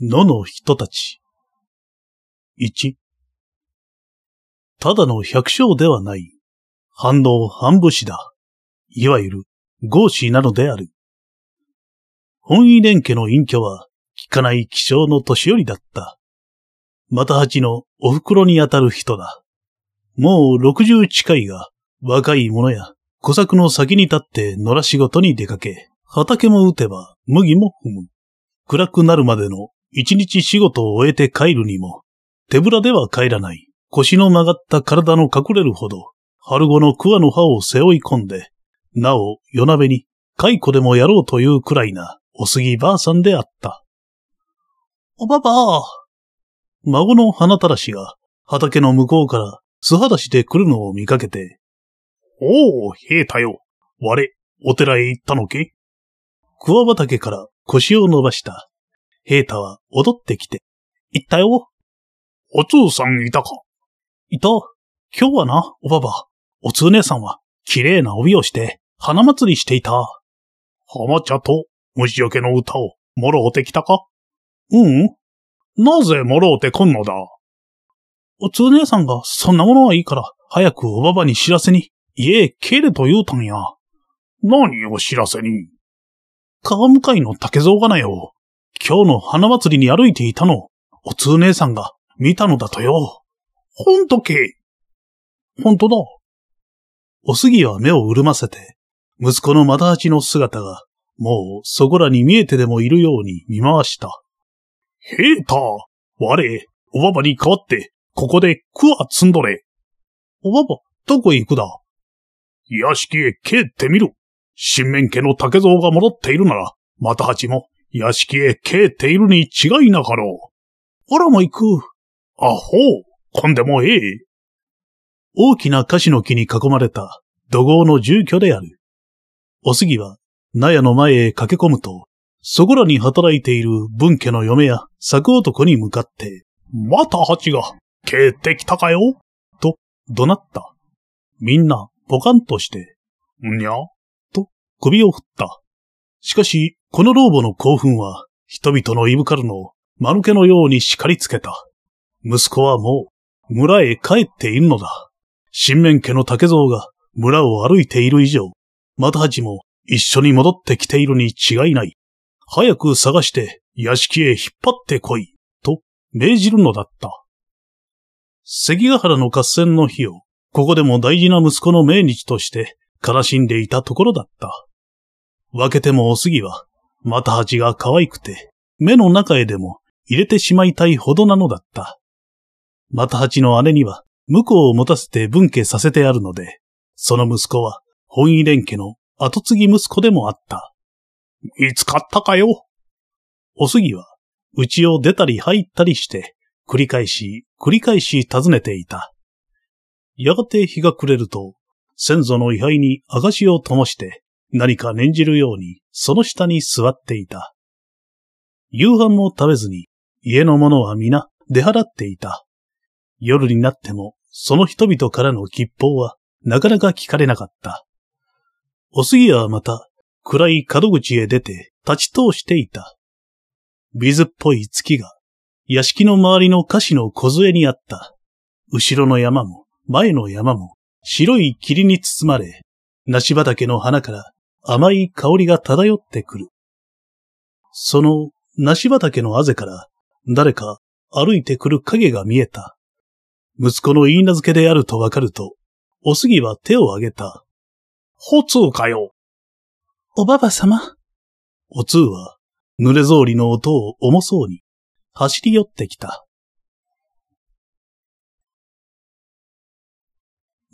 野の人たち。一。ただの百姓ではない。反応反武士だ。いわゆる合子なのである。本意連家の隠居は、聞かない気象の年寄りだった。また八のお袋にあたる人だ。もう六十近いが、若い者や小作の先に立って野良仕事に出かけ、畑も打てば麦も踏む。暗くなるまでの一日仕事を終えて帰るにも、手ぶらでは帰らない腰の曲がった体の隠れるほど、春後の桑の葉を背負い込んで、なお夜鍋に蚕でもやろうというくらいなお杉ばあさんであった。おばば孫の花たらしが畑の向こうから素裸足で来るのを見かけて、おお、平太よ。我、お寺へ行ったのけ桑畑から腰を伸ばした。平太は踊ってきて、行ったよ。お通さんいたかいた。今日はな、おばば。お通姉さんは、綺麗な帯をして、花祭りしていた。浜茶と虫除けの歌を、もろうてきたかううん。なぜもろうてこんのだお通姉さんが、そんなものはいいから、早くおばばに知らせに、家へ帰れと言うたんや。何を知らせに川向かいの竹蔵がなよ。今日の花祭りに歩いていたの、お通姉さんが見たのだとよ。ほんとけほんとだ。おすぎは目を潤ませて、息子の又八の姿が、もうそこらに見えてでもいるように見回した。平太、我、おばばに代わって、ここでクワ積んどれ。おばば、どこへ行くだ？屋敷へ帰ってみる。新面家の竹蔵が戻っているなら、また八も屋敷へ帰っているに違いなかろう。あらも行く。あほう、こんでもええ。大きな樫の木に囲まれた土豪の住居である。おすぎは、納屋の前へ駆け込むと、そこらに働いている文家の嫁や作男に向かって、また八が帰ってきたかよと怒鳴った。みんなポカンとして、んにゃ？と首を振った。しかし、この老母の興奮は、人々のいぶかるのを、間抜けのように叱りつけた。息子はもう、村へ帰っているのだ。新面家の竹蔵が村を歩いている以上、また八も一緒に戻ってきているに違いない。早く探して屋敷へ引っ張ってこい、と命じるのだった。関ヶ原の合戦の日をここでも大事な息子の命日として悲しんでいたところだった。分けてもおすぎは、また蜂が可愛くて、目の中へでも入れてしまいたいほどなのだった。また蜂の姉には、婿を持たせて分家させてあるので、その息子は、本意連家の後継ぎ息子でもあった。見つかったかよおすぎは、家を出たり入ったりして、繰り返し、繰り返し尋ねていた。やがて日が暮れると、先祖の位牌に証を灯して何か念じるようにその下に座っていた。夕飯も食べずに家の者は皆出払っていた。夜になってもその人々からの吉報はなかなか聞かれなかった。おすぎはまた暗い角口へ出て立ち通していた。水っぽい月が屋敷の周りの菓子の小杖にあった。後ろの山も前の山も白い霧に包まれ、梨畑の花から甘い香りが漂ってくる。その梨畑のあぜから誰か歩いてくる影が見えた。息子の言い名付けであるとわかると、おすぎは手を挙げた。ほつうかよ。おばば様？おつうは、濡れ草履の音を重そうに、走り寄ってきた。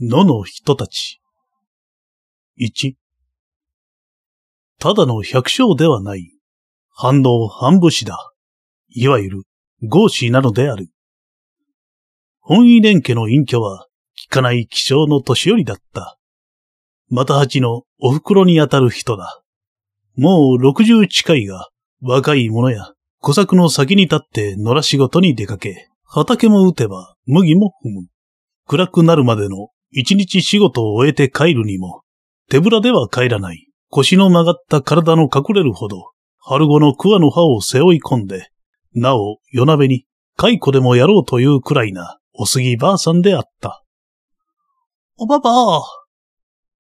野の人たち。一。ただの百姓ではない。反応反武士だ。いわゆる合子なのである。本意連家の隠居は、聞かない気象の年寄りだった。また八のお袋にあたる人だ。もう六十近いが、若い者や小作の先に立って野良仕事に出かけ、畑も打てば麦も踏む。暗くなるまでの一日仕事を終えて帰るにも、手ぶらでは帰らない腰の曲がった体の隠れるほど、春後の桑の葉を背負い込んで、なお夜鍋に蚕でもやろうというくらいなお杉ばあさんであった。おばばあ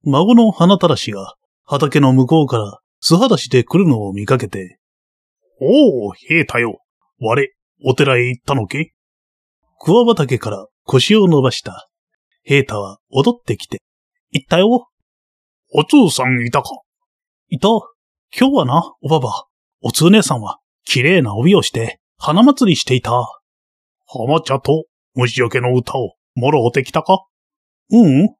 孫の花たらしが畑の向こうから素裸足で来るのを見かけて、おお、平太よ。我、お寺へ行ったのけ？桑畑から腰を伸ばした。平太は踊ってきて、行ったよ。お通さんいたか？いた。今日はな、おばば。お通姉さんは、綺麗な帯をして、花祭りしていた。浜茶と虫除けの歌を、もろうてきたか？ううん。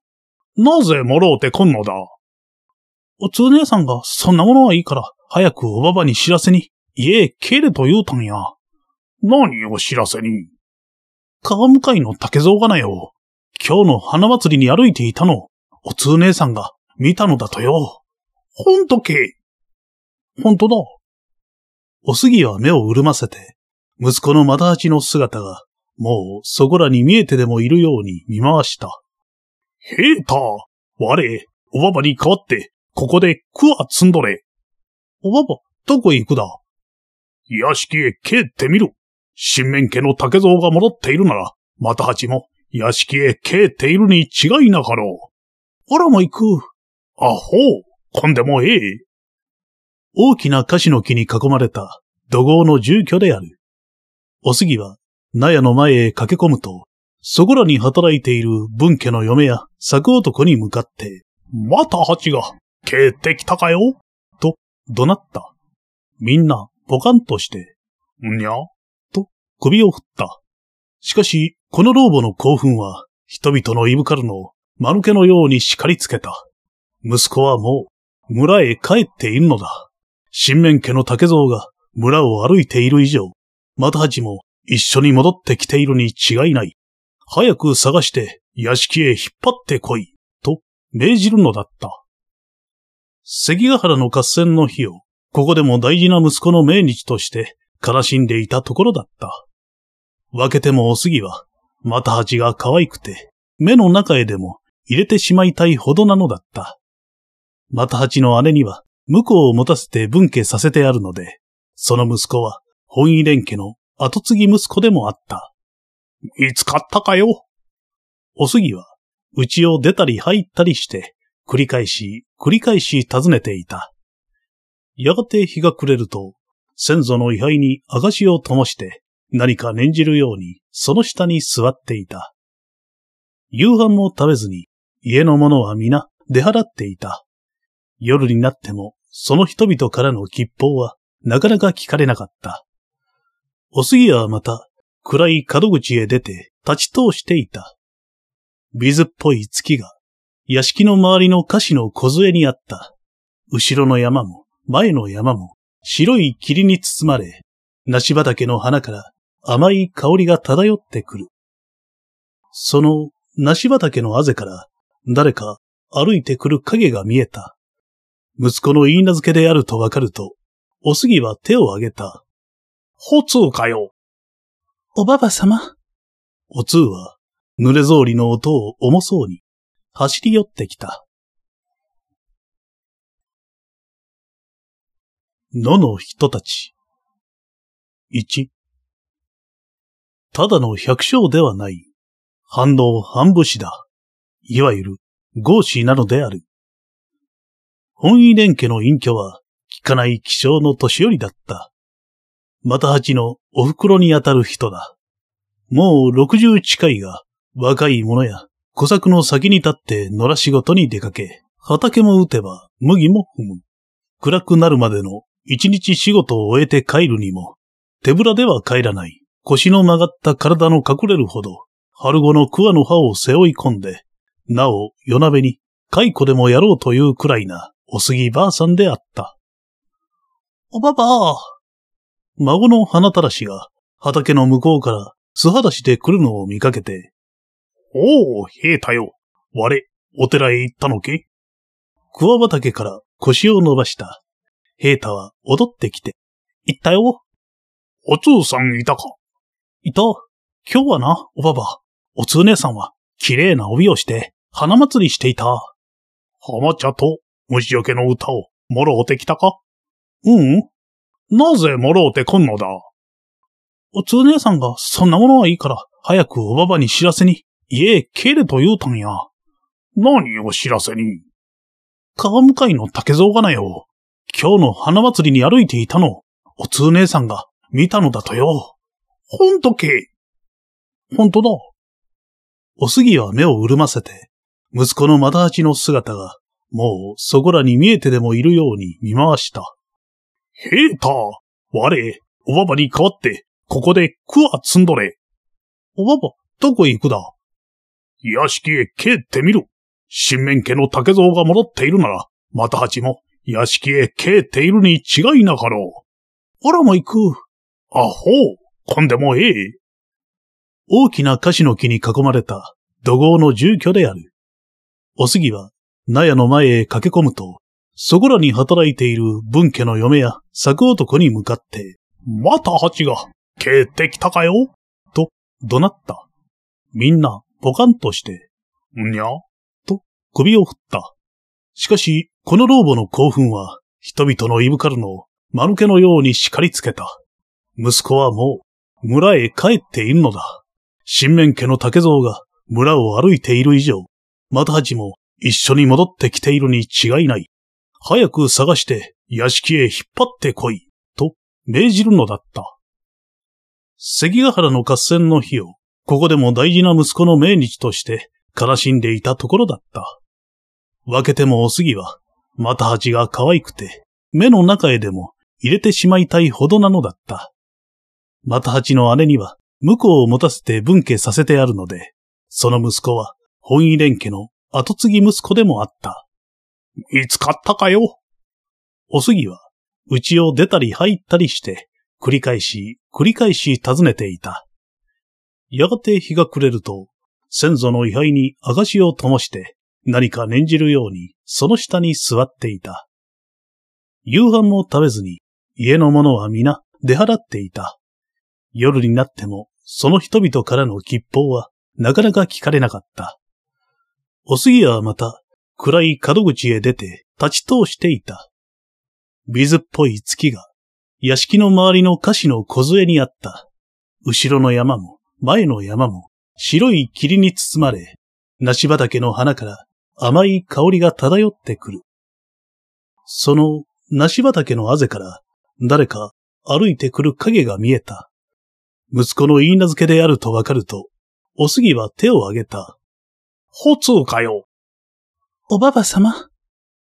なぜもろうてこんのだ？お通姉さんが、そんなものはいいから、早くおばばに知らせに、家へ帰れと言うたんや。何を知らせに？川向かいの竹蔵がなよ。今日の花祭りに歩いていたの、お通姉さんが見たのだとよ。ほんとけほんとだ。おすぎは目を潤ませて、息子のまだ八の姿が、もうそこらに見えてでもいるように見回した。へえた、我、おばばに代わって、ここでクワ積んどれ。おばば、どこへ行くだ？屋敷へ帰ってみる。新面家の竹蔵が戻っているなら、また八も屋敷へ帰っているに違いなかろう。あらも行く。あほう、こんでもええ。大きな樫の木に囲まれた土豪の住居である。おすぎは、納屋の前へ駆け込むと、そこらに働いている文家の嫁や作男に向かって、また蜂が、帰ってきたかよと、怒鳴った。みんな、ポカンとして、にゃと、首を振った。しかし、この老母の興奮は、人々のいぶかるのを、間抜けのように叱りつけた。息子はもう、村へ帰っているのだ。新面家の竹蔵が村を歩いている以上、また八も一緒に戻ってきているに違いない。早く探して屋敷へ引っ張ってこい、と命じるのだった。関ヶ原の合戦の日を、ここでも大事な息子の命日として悲しんでいたところだった。分けてもおすぎは、また八が可愛くて、目の中へでも入れてしまいたいほどなのだった。また八の姉には、婿を持たせて分家させてあるので、その息子は、本意連家の後継ぎ息子でもあった。見つかったかよ？おすぎは、家を出たり入ったりして、繰り返し、繰り返し訪ねていた。やがて日が暮れると、先祖の位牌に証を灯して、何か念じるように、その下に座っていた。夕飯も食べずに、家の者は皆出払っていた。夜になってもその人々からの吉報はなかなか聞かれなかった。おすぎはまた暗い角口へ出て立ち通していた。水っぽい月が屋敷の周りの菓子の小にあった。後ろの山も前の山も白い霧に包まれ、梨畑の花から甘い香りが漂ってくる。その梨畑のあぜから誰か歩いてくる影が見えた。息子の言い名付けであるとわかると、おすぎは手を挙げた。ほつうかよ。おばば様？おつうは、濡れ草履の音を重そうに、走り寄ってきた。野の人たち。一。ただの百姓ではない。反応半武士だ。いわゆる、合子なのである。本意連家の隠居は、聞かない気象の年寄りだった。また八のお袋にあたる人だ。もう六十近いが、若い者や小作の先に立って野良仕事に出かけ、畑も打てば麦も踏む。暗くなるまでの一日仕事を終えて帰るにも、手ぶらでは帰らない腰の曲がった体の隠れるほど、春子の桑の葉を背負い込んで、なお夜鍋に蚕でもやろうというくらいなおすぎばあさんであった。おばば孫の花たらしが畑の向こうから素裸足で来るのを見かけて、おお、平太よ。我、お寺へ行ったのけ？桑畑から腰を伸ばした。平太は踊ってきて、行ったよ。お通さんいたか？いた。今日はな、おばば。お通姉さんは、綺麗な帯をして、花祭りしていた。浜茶と虫除けの歌を、もろうてきたか？ううん。なぜもろうてこんのだ？おつ姉さんがそんなものはいいから、早くおばばに知らせに、家へ帰れと言うたんや。何を知らせに？川向かいの竹蔵がなよ。今日の花祭りに歩いていたの、おつ姉さんが見たのだとよ。ほんとけ？ほんとだ。おすぎは目を潤ませて、息子の又八の姿が、もうそこらに見えてでもいるように見回した。ヘータ我、おばばに代わって、ここでクワ積んどれ。おばば、どこへ行くだ？屋敷へ帰ってみる。新面家の竹蔵が戻っているなら、又八も屋敷へ帰っているに違いなかろう。あらも行く。あほう、こんでもええ。大きな菓子の木に囲まれた土豪の住居である。おすぎは、納屋の前へ駆け込むと、そこらに働いている文家の嫁や作男に向かって、また八が、帰ってきたかよと、怒鳴った。みんな、ポカンとして、んにゃと、首を振った。しかし、この老母の興奮は、人々のいぶかるのを、間抜けのように叱りつけた。息子はもう、村へ帰っているのだ。新面家の竹蔵が村を歩いている以上、また八も一緒に戻ってきているに違いない。早く探して屋敷へ引っ張ってこい、と命じるのだった。関ヶ原の合戦の日を、ここでも大事な息子の命日として悲しんでいたところだった。分けてもおすぎは、また八が可愛くて、目の中へでも入れてしまいたいほどなのだった。また八の姉には、婿を持たせて分家させてあるので、その息子は本意連家の後継ぎ息子でもあった。見つかったかよおすぎは、家を出たり入ったりして、繰り返し、繰り返し訪ねていた。やがて日が暮れると、先祖の位牌に証を灯して、何か念じるように、その下に座っていた。夕飯も食べずに、家の者は皆出払っていた。夜になっても、その人々からの吉報は、なかなか聞かれなかった。おすぎはまた、暗い角口へ出て、立ち通していた。水っぽい月が、屋敷の周りの菓子の小杖にあった。後ろの山も、前の山も、白い霧に包まれ、梨畑の花から甘い香りが漂ってくる。その梨畑のあぜから、誰か歩いてくる影が見えた。息子の言い名付けであるとわかると、おすぎは手を挙げた。ほつうかよ。おばば様？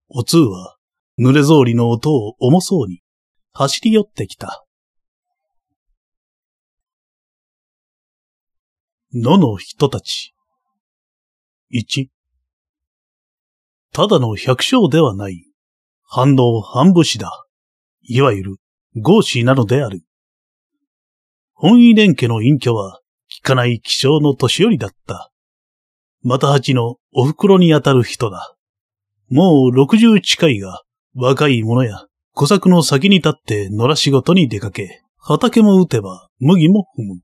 おつうは、濡れ草履の音を重そうに、走り寄ってきた。野の人たち。一。ただの百姓ではない。反応半武士だ。いわゆる、合士なのである。本意連家の隠居は、聞かない気象の年寄りだった。また八のお袋にあたる人だ。もう六十近いが、若い者や小作の先に立って野良仕事に出かけ、畑も打てば麦も踏む。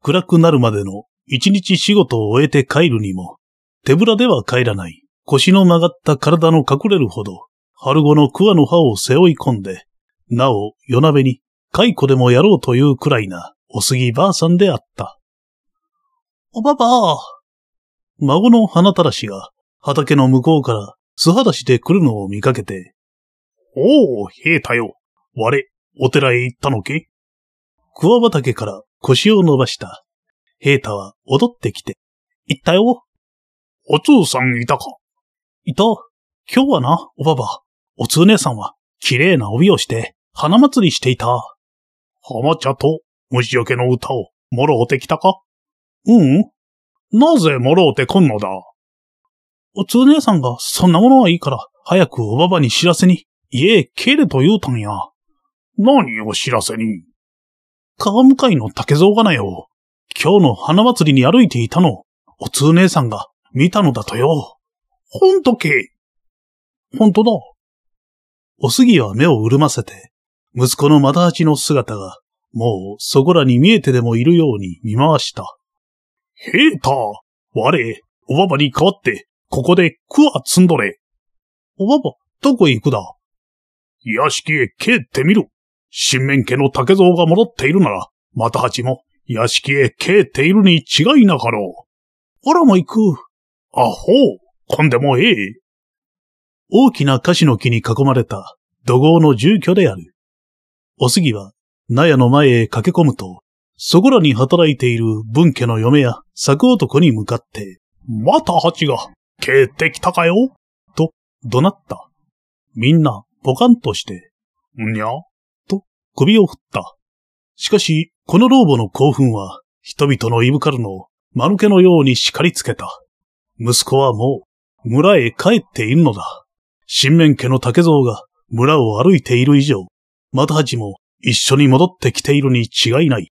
暗くなるまでの一日仕事を終えて帰るにも、手ぶらでは帰らない。腰の曲がった体の隠れるほど、春後の桑の葉を背負い込んで、なお夜鍋に蚕でもやろうというくらいなおすぎばあさんであった。おばばあ。孫の花たらしが畑の向こうから素裸足で来るのを見かけて、おお、平太よ。我、お寺へ行ったのけ?桑畑から腰を伸ばした。平太は踊ってきて、行ったよ。おつうさんいたかいた。今日はな、おばば。おつう姉さんは、綺麗な帯をして、花祭りしていた。浜茶と虫除けの歌を、もろうてきたかううん。なぜもろうてこんのだ？おつ姉さんが、そんなものはいいから、早くおばばに知らせに、家へ帰れと言うたんや。何を知らせに？川向かいの竹蔵がなよ。今日の花祭りに歩いていたの、おつ姉さんが見たのだとよ。ほんとけ？ほんとだ。おすぎは目を潤ませて、息子の又八の姿がもうそこらに見えてでもいるように見回した。ヘータ我、おばばに代わって、ここでクワ積んどれ。おばば、どこへ行くだ？屋敷へ帰ってみる。新面家の竹蔵が戻っているなら、また八も屋敷へ帰っているに違いなかろう。あらも行く。あほう、こんでもええ。大きな樫の木に囲まれた土豪の住居である。おすぎは、納屋の前へ駆け込むと、そこらに働いている文家の嫁や作男に向かって、また八が、帰ってきたかよと、怒鳴った。みんな、ポカンとして、んにゃと、首を振った。しかし、この老母の興奮は、人々のいぶかるのを、間抜けのように叱りつけた。息子はもう、村へ帰っているのだ。新面家の竹蔵が、村を歩いている以上、また八も、一緒に戻ってきているに違いない。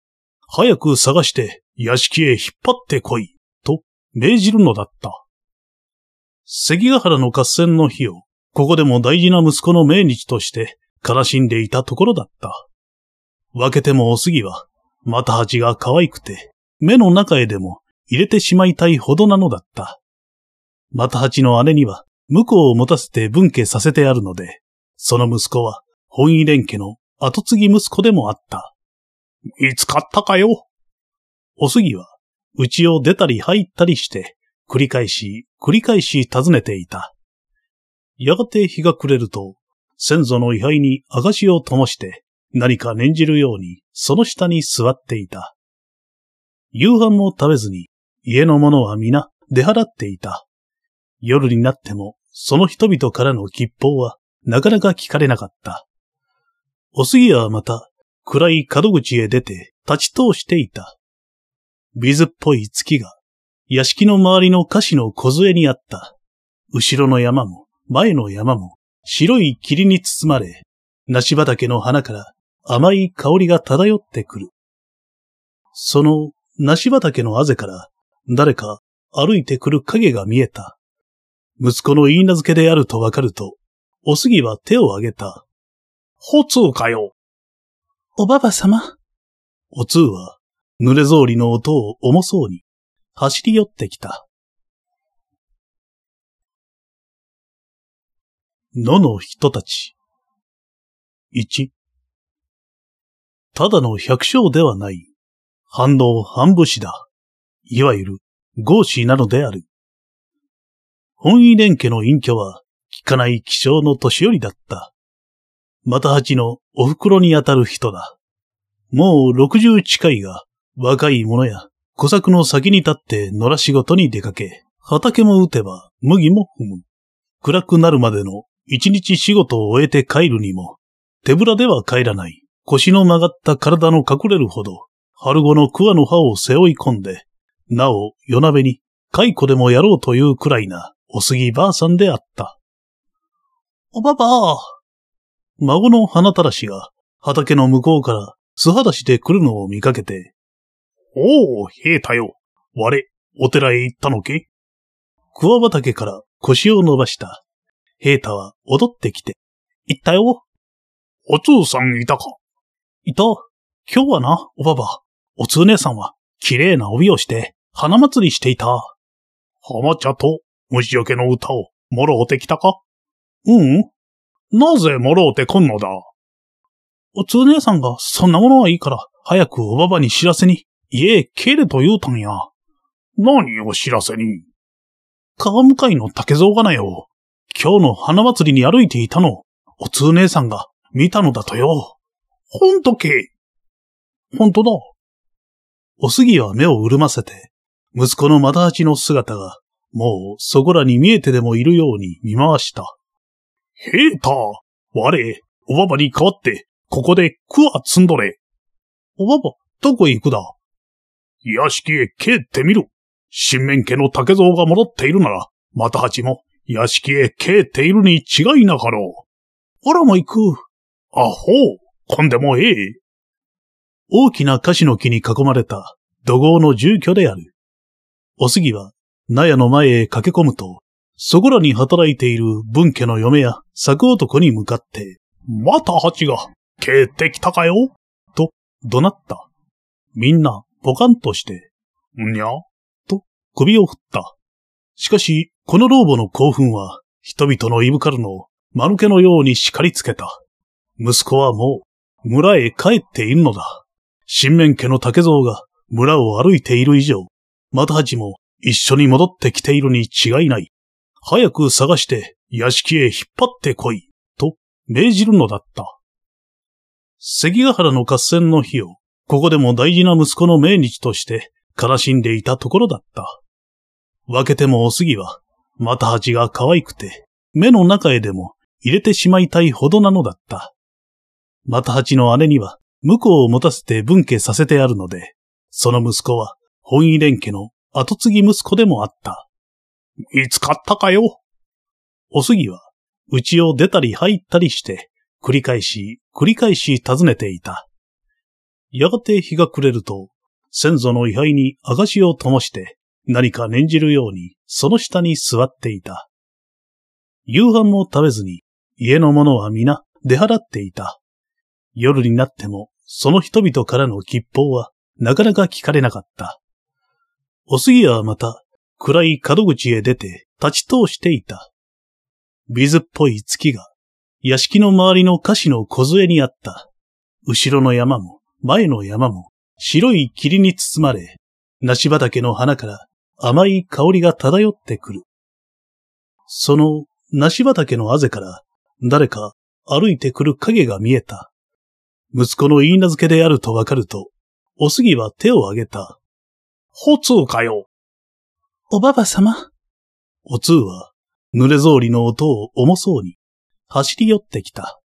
早く探して、屋敷へ引っ張ってこい、と、命じるのだった。関ヶ原の合戦の日を、ここでも大事な息子の命日として悲しんでいたところだった。分けてもおすぎは、また蜂が可愛くて、目の中へでも入れてしまいたいほどなのだった。また蜂の姉には、婿を持たせて分家させてあるので、その息子は、本意連家の後継ぎ息子でもあった。見つかったかよおすぎは、家を出たり入ったりして、繰り返し、繰り返し訪ねていた。やがて日が暮れると、先祖の位牌に証を灯して何か念じるようにその下に座っていた。夕飯も食べずに家の者は皆出払っていた。夜になってもその人々からの吉報はなかなか聞かれなかった。おすぎはまた暗い角口へ出て立ち通していた。ビズっぽい月が屋敷の周りの菓子の小杖にあった。後ろの山も前の山も白い霧に包まれ、梨畑の花から甘い香りが漂ってくる。その梨畑のあぜから誰か歩いてくる影が見えた。息子の言い名付けであるとわかると、おすぎは手を挙げた。ほつうかよ。おばば様？おつうは、濡れ草履の音を重そうに、走り寄ってきた。野の人たち。一。ただの百姓ではない。反応半武士だ。いわゆる、合子なのである。本意連家の隠居は、聞かない気象の年寄りだった。また八のお袋にあたる人だ。もう六十近いが、若い者や小作の先に立って野良仕事に出かけ、畑も打てば麦も踏む。暗くなるまでの一日仕事を終えて帰るにも、手ぶらでは帰らない。腰の曲がった体の隠れるほど、春子の桑の葉を背負い込んで、なお夜鍋に蚕でもやろうというくらいなおすぎばあさんであった。おばばあ。孫の花たらしが畑の向こうから素肌して来るのを見かけて、おお、平太よ。我、お寺へ行ったのけ？桑畑から腰を伸ばした。平太は踊ってきて、行ったよ。おつーさんいたかいた。今日はな、おばば。おつー姉さんは、綺麗な帯をして、花祭りしていた。浜茶と虫除けの歌を、もろうてきたかううん。なぜもろうてこんのだ？おつー姉さんが、そんなものはいいから、早くおばばに知らせに、家へ帰れと言うたんや。何を知らせに？川向かいの竹蔵がなよ。今日の花祭りに歩いていたの、おつー姉さんが見たのだとよ。ほんとけ？ほんとだ。おすぎは目を潤ませて、息子のまだ八の姿が、もうそこらに見えてでもいるように見回した。へえた、我、おばばに代わって、ここでクワ積んどれ。おばば、どこへ行くだ？屋敷へ帰ってみる。新面家の竹蔵が戻っているなら、また八も屋敷へ帰っているに違いなかろう。あらも行く。あほう、こんでもええ。大きな樫の木に囲まれた土豪の住居である。おすぎは、納屋の前へ駆け込むと、そこらに働いている文家の嫁や作男に向かって、また蜂が、帰ってきたかよと、怒鳴った。みんな、ポカンとして、んにゃと、首を振った。しかし、この老母の興奮は、人々のいぶかるのを、間抜けのように叱りつけた。息子はもう、村へ帰っているのだ。新面家の竹蔵が村を歩いている以上、また八も一緒に戻ってきているに違いない。早く探して屋敷へ引っ張ってこい、と命じるのだった。関ヶ原の合戦の日を、ここでも大事な息子の命日として悲しんでいたところだった。分けてもおすぎは、また八が可愛くて、目の中へでも入れてしまいたいほどなのだった。また八の姉には、婿を持たせて分家させてあるので、その息子は、本意連家の後継ぎ息子でもあった。見つかったかよおすぎは、家を出たり入ったりして、繰り返し、繰り返し訪ねていた。やがて日が暮れると、先祖の位牌に証を灯して、何か念じるように、その下に座っていた。夕飯も食べずに、家の者は皆出払っていた。夜になっても、その人々からの吉報は、なかなか聞かれなかった。おすぎはまた、暗い角口へ出て立ち通していた。水っぽい月が、屋敷の周りの菓子の小杖にあった。後ろの山も、前の山も、白い霧に包まれ、梨畑の花から甘い香りが漂ってくる。その梨畑のあぜから、誰か歩いてくる影が見えた。息子の言い名付けであるとわかると、おすぎは手を挙げた。ほつうかよ。おばば様？おつうは、濡れ草履の音を重そうに、走り寄ってきた。